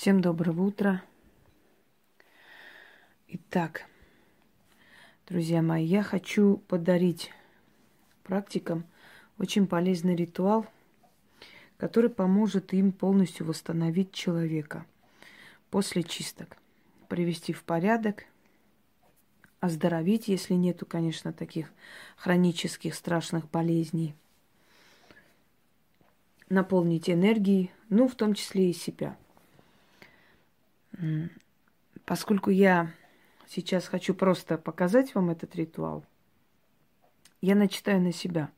Всем доброго утра. Итак, друзья мои, я хочу подарить практикам очень полезный ритуал, который поможет им полностью восстановить человека после чисток, привести в порядок, оздоровить, если нету, конечно, таких хронических страшных болезней, наполнить энергией, ну, в том числе и себя. Поскольку я сейчас хочу просто показать вам этот ритуал, я начитаю на себя.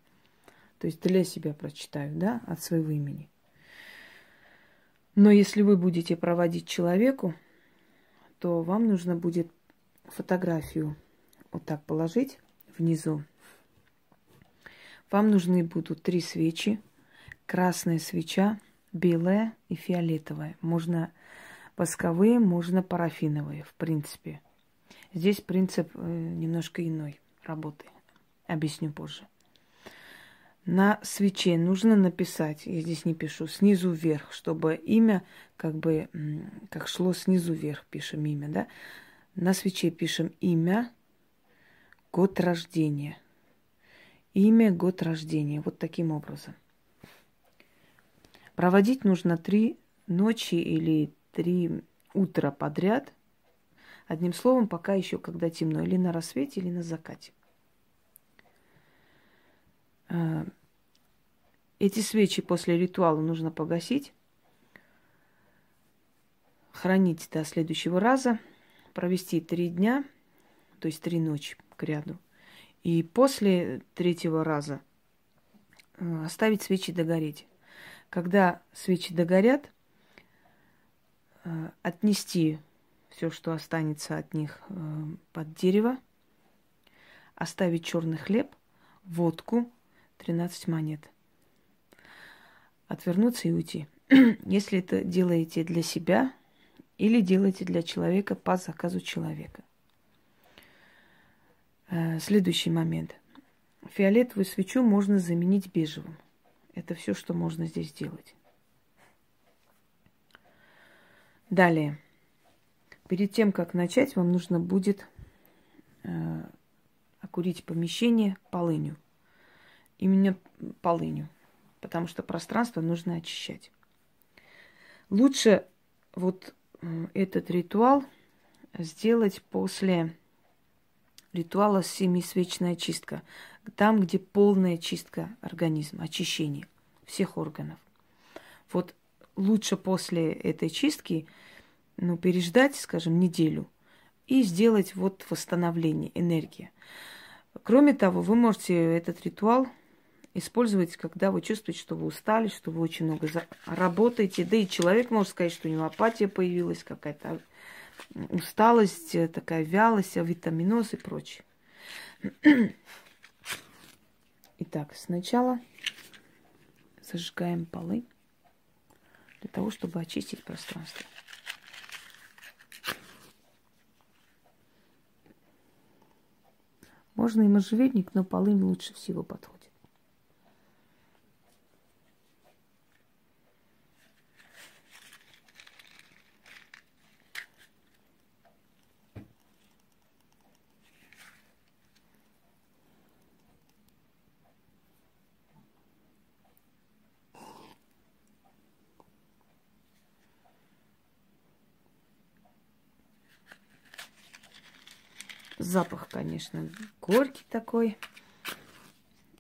То есть для себя прочитаю, да, от своего имени. Но если вы будете проводить человеку, то вам нужно будет фотографию вот так положить внизу. Вам нужны будут три свечи. Красная свеча, белая и фиолетовая. Можно восковые, можно парафиновые, в принципе. Здесь принцип э, немножко иной работы. Объясню позже. На свече нужно написать, я здесь не пишу, снизу вверх, чтобы имя как бы, как шло снизу вверх, пишем имя, да? На свече пишем имя, год рождения. Имя, год рождения. Вот таким образом. Проводить нужно три ночи или три утра подряд. Одним словом, пока еще когда темно, или на рассвете, или на закате. А, эти свечи после ритуала нужно погасить, хранить до следующего раза, провести три дня, то есть три ночи к ряду. И после третьего раза э, оставить свечи догореть. Когда свечи догорят, отнести все, что останется от них э, под дерево, оставить черный хлеб, водку, 13 монет. Отвернуться и уйти. Если это делаете для себя или делаете для человека по заказу человека. Э, следующий момент. Фиолетовую свечу можно заменить бежевым. Это все, что можно здесь сделать. Далее. Перед тем, как начать, вам нужно будет э, окурить помещение полынью. Именно полынью, потому что пространство нужно очищать. Лучше вот этот ритуал сделать после ритуала семисвечная чистка. Там, где полная чистка организма, очищение всех органов. Вот лучше после этой чистки ну, переждать, скажем, неделю и сделать вот восстановление энергии. Кроме того, вы можете этот ритуал использовать, когда вы чувствуете, что вы устали, что вы очень много работаете. Да и человек может сказать, что у него апатия появилась, какая-то усталость, такая вялость, витаминоз и прочее. Итак, сначала зажигаем полы для того, чтобы очистить пространство. Можно и можжевельник, но полынь лучше всего подходит. Запах, конечно, горький такой.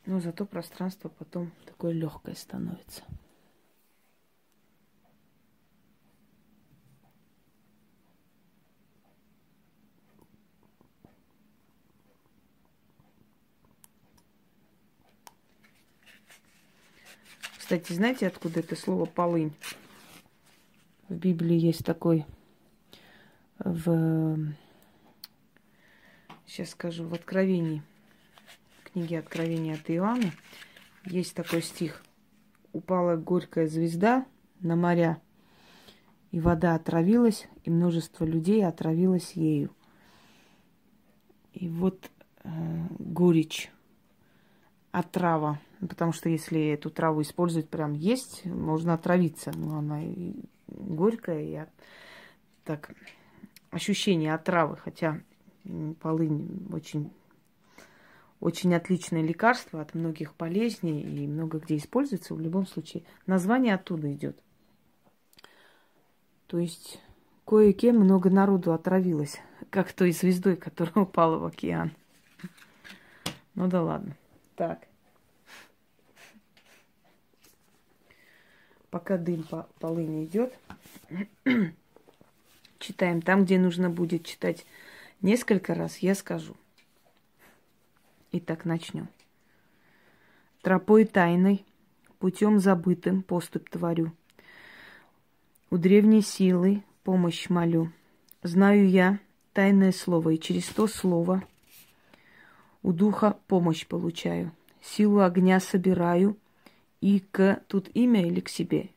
Но зато пространство потом такое легкое становится. Кстати, знаете, откуда это слово полынь? В Библии есть такой в сейчас скажу, в Откровении, в книге Откровения от Иоанна, есть такой стих. Упала горькая звезда на моря, и вода отравилась, и множество людей отравилось ею. И вот э, горечь, отрава, потому что если эту траву использовать прям есть, можно отравиться, но она горькая горькое, я так ощущение отравы, хотя полынь очень очень отличное лекарство, от многих болезней и много где используется. В любом случае, название оттуда идет. То есть кое-кем много народу отравилось, как той звездой, которая упала в океан. Ну да ладно. Так. Пока дым по полыни идет, читаем там, где нужно будет читать несколько раз, я скажу. Итак, начнем. Тропой тайной, путем забытым поступ творю. У древней силы помощь молю. Знаю я тайное слово, и через то слово у духа помощь получаю. Силу огня собираю, и к... Тут имя или к себе?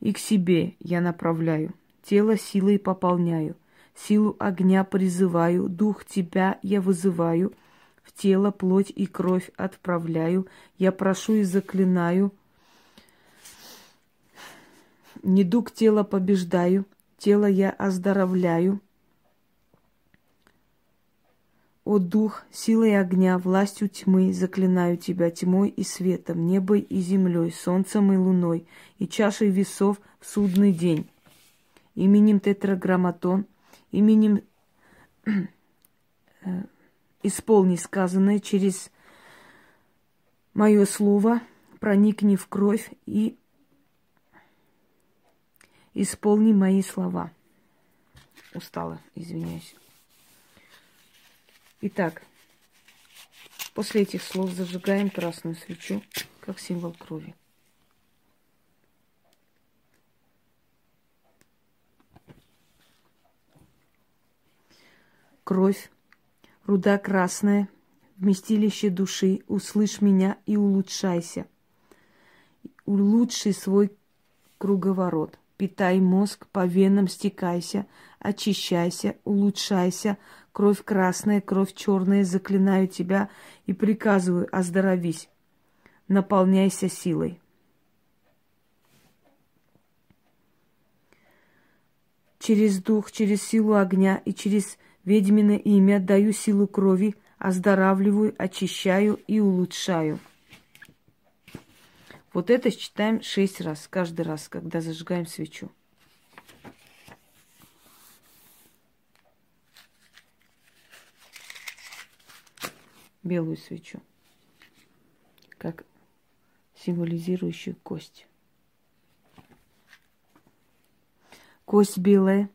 И к себе я направляю. Тело силой пополняю. Силу огня призываю. Дух тебя я вызываю. В тело плоть и кровь отправляю. Я прошу и заклинаю. Недуг тела побеждаю. Тело я оздоровляю. О дух, силой огня, властью тьмы, заклинаю тебя тьмой и светом, небой и землей, солнцем и луной, и чашей весов в судный день. Именем тетраграмматон, именем э, исполни сказанное через мое слово, проникни в кровь и исполни мои слова. Устала, извиняюсь. Итак, после этих слов зажигаем красную свечу, как символ крови. Кровь, руда красная, вместилище души, услышь меня и улучшайся. Улучши свой круговорот. Питай мозг, по венам стекайся, очищайся, улучшайся, кровь красная, кровь черная, заклинаю тебя и приказываю, оздоровись, наполняйся силой. Через дух, через силу огня и через ведьминое имя даю силу крови, оздоравливаю, очищаю и улучшаю. Вот это читаем шесть раз, каждый раз, когда зажигаем свечу. белую свечу, как символизирующую кость. Кость белая,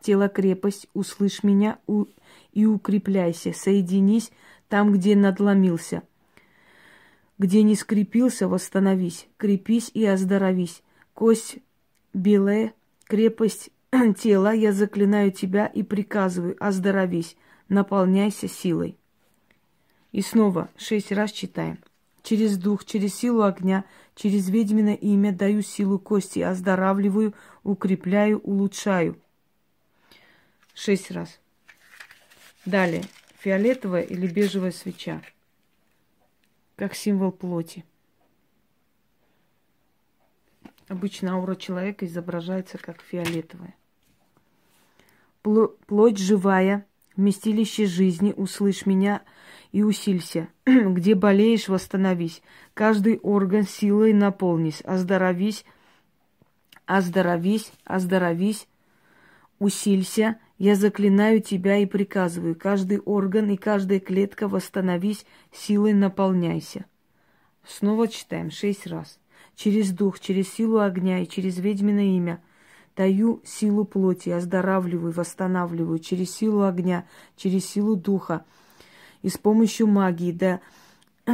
тело крепость, услышь меня у... и укрепляйся, соединись там, где надломился. Где не скрепился, восстановись, крепись и оздоровись. Кость белая, крепость тела, я заклинаю тебя и приказываю, оздоровись, наполняйся силой. И снова шесть раз читаем. Через дух, через силу огня, через ведьминое имя даю силу кости, оздоравливаю, укрепляю, улучшаю. Шесть раз. Далее. Фиолетовая или бежевая свеча. Как символ плоти. Обычно аура человека изображается как фиолетовая. Плоть живая, вместилище жизни, услышь меня – и усилься. Где болеешь, восстановись. Каждый орган силой наполнись. Оздоровись, оздоровись, оздоровись, усилься. Я заклинаю тебя и приказываю. Каждый орган и каждая клетка восстановись, силой наполняйся. Снова читаем шесть раз. Через дух, через силу огня и через ведьминое имя – даю силу плоти, оздоравливаю, восстанавливаю через силу огня, через силу духа, и с помощью магии, да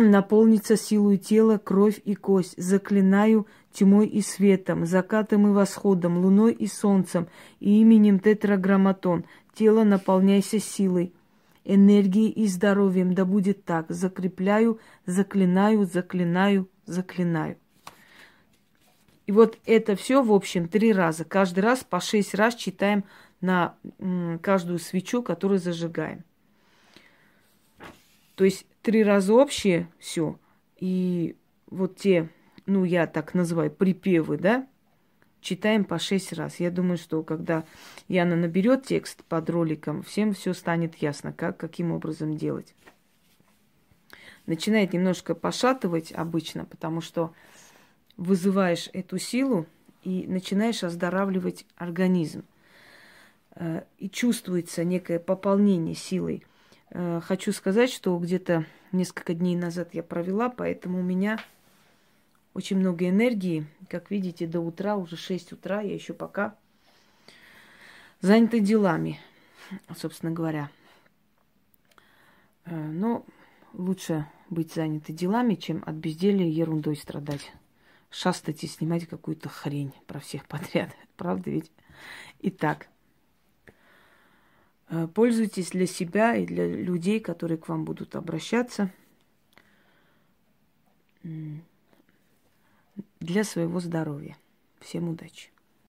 наполнится силой тела, кровь и кость. Заклинаю тьмой и светом, закатом и восходом, луной и солнцем, и именем тетраграмматон. Тело наполняйся силой, энергией и здоровьем. Да будет так. Закрепляю, заклинаю, заклинаю, заклинаю. И вот это все, в общем, три раза. Каждый раз по шесть раз читаем на каждую свечу, которую зажигаем. То есть три раза общее все. И вот те, ну, я так называю, припевы, да, читаем по шесть раз. Я думаю, что когда Яна наберет текст под роликом, всем все станет ясно, как, каким образом делать. Начинает немножко пошатывать обычно, потому что вызываешь эту силу и начинаешь оздоравливать организм. Э, и чувствуется некое пополнение силой. Э, хочу сказать, что где-то несколько дней назад я провела, поэтому у меня очень много энергии. Как видите, до утра, уже 6 утра, я еще пока занята делами, собственно говоря. Э, но лучше быть заняты делами, чем от безделия ерундой страдать. Шастать и снимать какую-то хрень про всех подряд. Правда ведь? Итак, пользуйтесь для себя и для людей, которые к вам будут обращаться – для своего здоровья. Всем удачи!